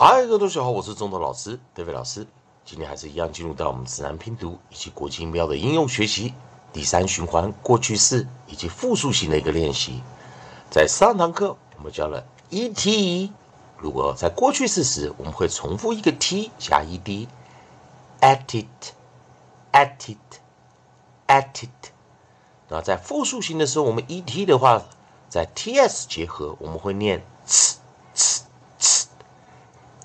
嗨，各位同学好，我是中头老师德伟老师。今天还是一样进入到我们自然拼读以及国际音标的应用学习第三循环过去式以及复数型的一个练习。在上堂课我们教了 et，如果在过去式时，我们会重复一个 t 加 ed，at it，at it，at it。那在复数型的时候，我们 et 的话，在 ts 结合，我们会念。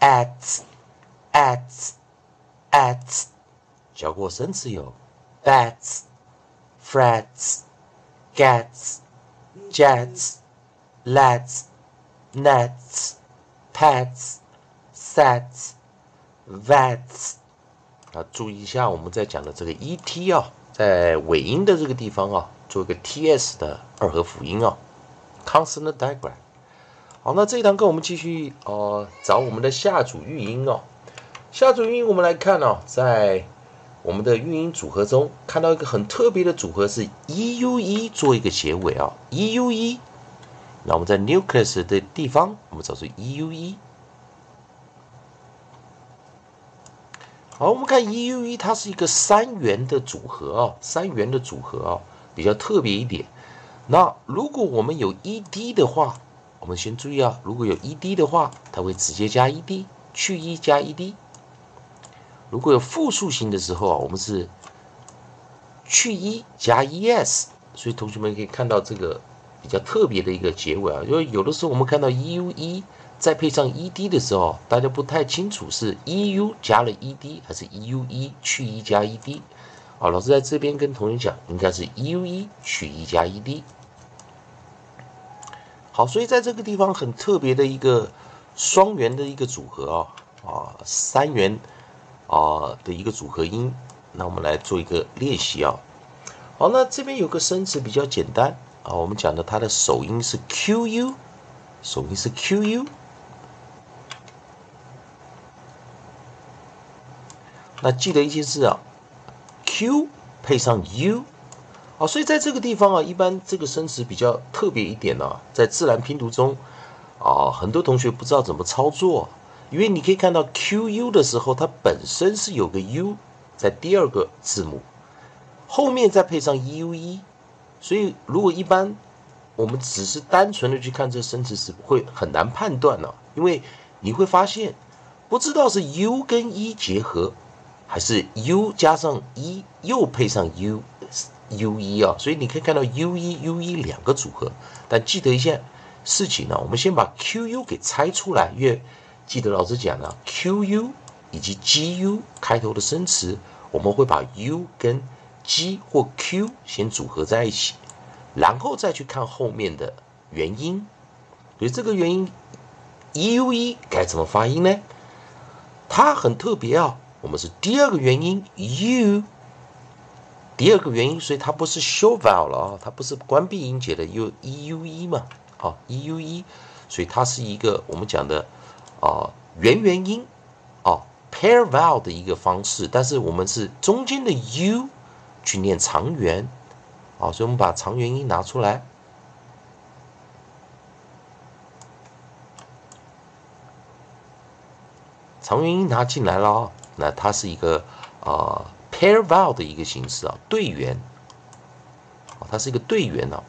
At at at，教过生词有 bats frets gets jets lets nets pets sets vets。啊，注意一下我们在讲的这个 et 啊，在尾音的这个地方啊，做一个 ts 的二合辅音啊，consonant digram。好，那这一堂课我们继续哦，找我们的下组育音哦。下组育音，我们来看哦，在我们的育音组合中，看到一个很特别的组合是 e u e 做一个结尾啊，e u e。那我们在 nucleus 的地方，我们找出 e u e。好，我们看 e u e，它是一个三元的组合啊，三元的组合啊，比较特别一点。那如果我们有 e d 的话，我们先注意啊，如果有 ed 的话，它会直接加 ed，去 e 加 ed。如果有复数型的时候啊，我们是去 e 加 es。所以同学们可以看到这个比较特别的一个结尾啊，因为有的时候我们看到 eu 再配上 ed 的时候，大家不太清楚是 eu 加了 ed 还是 eu 去 e 加 ed。啊，老师在这边跟同学讲，应该是 eu 去 e 加 ed。好，所以在这个地方很特别的一个双元的一个组合啊啊三元啊的一个组合音，那我们来做一个练习啊。好，那这边有个生词比较简单啊，我们讲的它的首音是 qu，首音是 qu，那记得一件事啊，q 配上 u。好，所以在这个地方啊，一般这个生词比较特别一点呢，在自然拼读中啊，很多同学不知道怎么操作，因为你可以看到 Q U 的时候，它本身是有个 U 在第二个字母后面再配上 U E，所以如果一般我们只是单纯的去看这生词时，会很难判断呢，因为你会发现不知道是 U 跟 E 结合，还是 U 加上 E 又配上 U。U 一啊，所以你可以看到 U 一 U 一两个组合，但记得一件事情呢，我们先把 Q U 给拆出来，因为记得老师讲了 Q U 以及 G U 开头的生词，我们会把 U 跟 G 或 Q 先组合在一起，然后再去看后面的元音。所以这个元音 U 一该怎么发音呢？它很特别啊，我们是第二个元音 U。第二个原因，所以它不是 show vowel 了啊，它不是关闭音节的 u e u e 嘛，啊 e u e，所以它是一个我们讲的啊元元音啊 pair vowel 的一个方式，但是我们是中间的 u 去念长元啊，所以我们把长元音拿出来，长元音拿进来了，那它是一个啊。Pair vowel 的一个形式啊，对元，啊，它是一个对元啊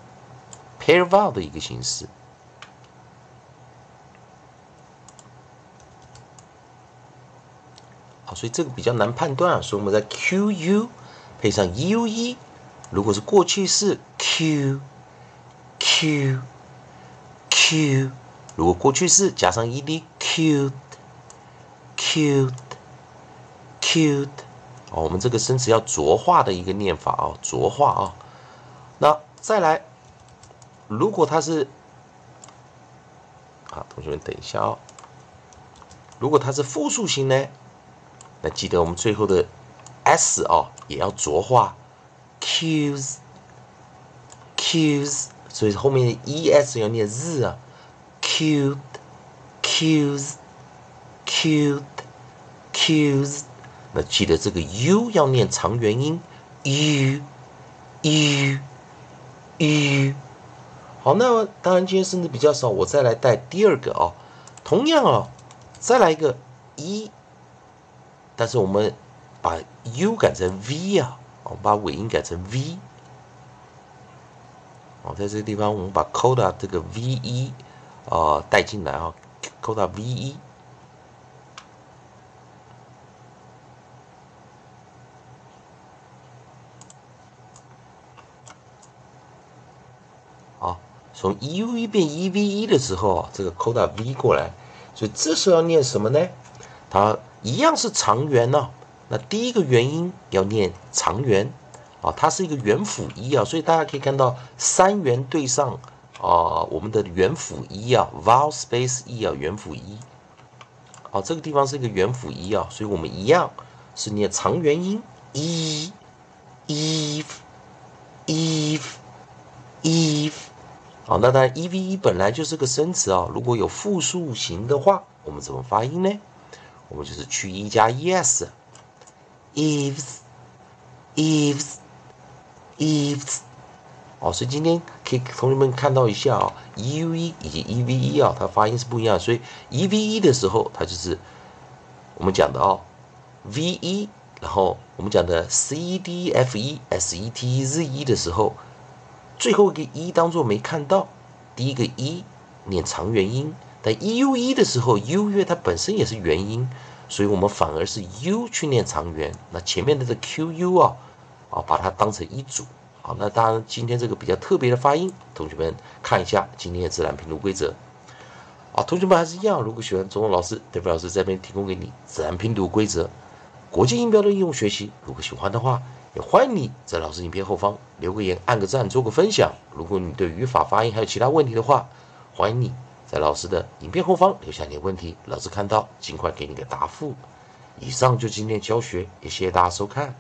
，pair vowel 的一个形式。好，所以这个比较难判断啊，所以我们在 Q U 配上 U E，如果是过去式 Q Q Q，如果过去式加上 E D cute cute cute。哦，我们这个生词要浊化的一个念法啊，浊化啊。那再来，如果它是，啊，同学们等一下哦。如果它是复数型呢，那记得我们最后的 s 哦也要浊化，cues，cues，所以后面的 es 要念 z 啊，cute，cues，cute，cues。那记得这个 u 要念长元音，u u u。好，那当然今天生的比较少，我再来带第二个啊。同样啊，再来一个 e，但是我们把 u 改成 v 啊，我们把尾音改成 v。哦，在这个地方我们把 coda 这个 v 一啊带进来啊，coda v 一。好，从 e u 一变 e v 一的时候，这个 coda v 过来。所以这时候要念什么呢？它一样是长元呢。那第一个元音要念长元啊，它是一个元辅一啊，所以大家可以看到三元对上啊，我们的元辅一啊，vowel space e 啊，元辅一。好，这个地方是一个元辅一啊，所以我们一样是念长元音 e，eve，eve，eve。好，那当然，e v e 本来就是个生词啊。如果有复数型的话，我们怎么发音呢？我们就是去 e 加 es，eves，eves，eves。哦，所以今天可以同学们看到一下啊，e u e 以及 e v e 啊，它发音是不一样。所以 e v e 的时候，它就是我们讲的哦，v e，然后我们讲的 c d f e s e t z e 的时候。最后一个一当做没看到，第一个一念长元音，但 u 一的时候，u 因为它本身也是元音，所以我们反而是 u 去念长元。那前面的这 q u 啊，啊把它当成一组。好，那当然今天这个比较特别的发音，同学们看一下今天的自然拼读规则。啊，同学们还是一样，如果喜欢中文老师，德飞老师这边提供给你自然拼读规则、国际音标的应用学习，如果喜欢的话。也欢迎你在老师影片后方留个言、按个赞、做个分享。如果你对语法、发音还有其他问题的话，欢迎你在老师的影片后方留下你的问题，老师看到尽快给你个答复。以上就今天教学，也谢谢大家收看。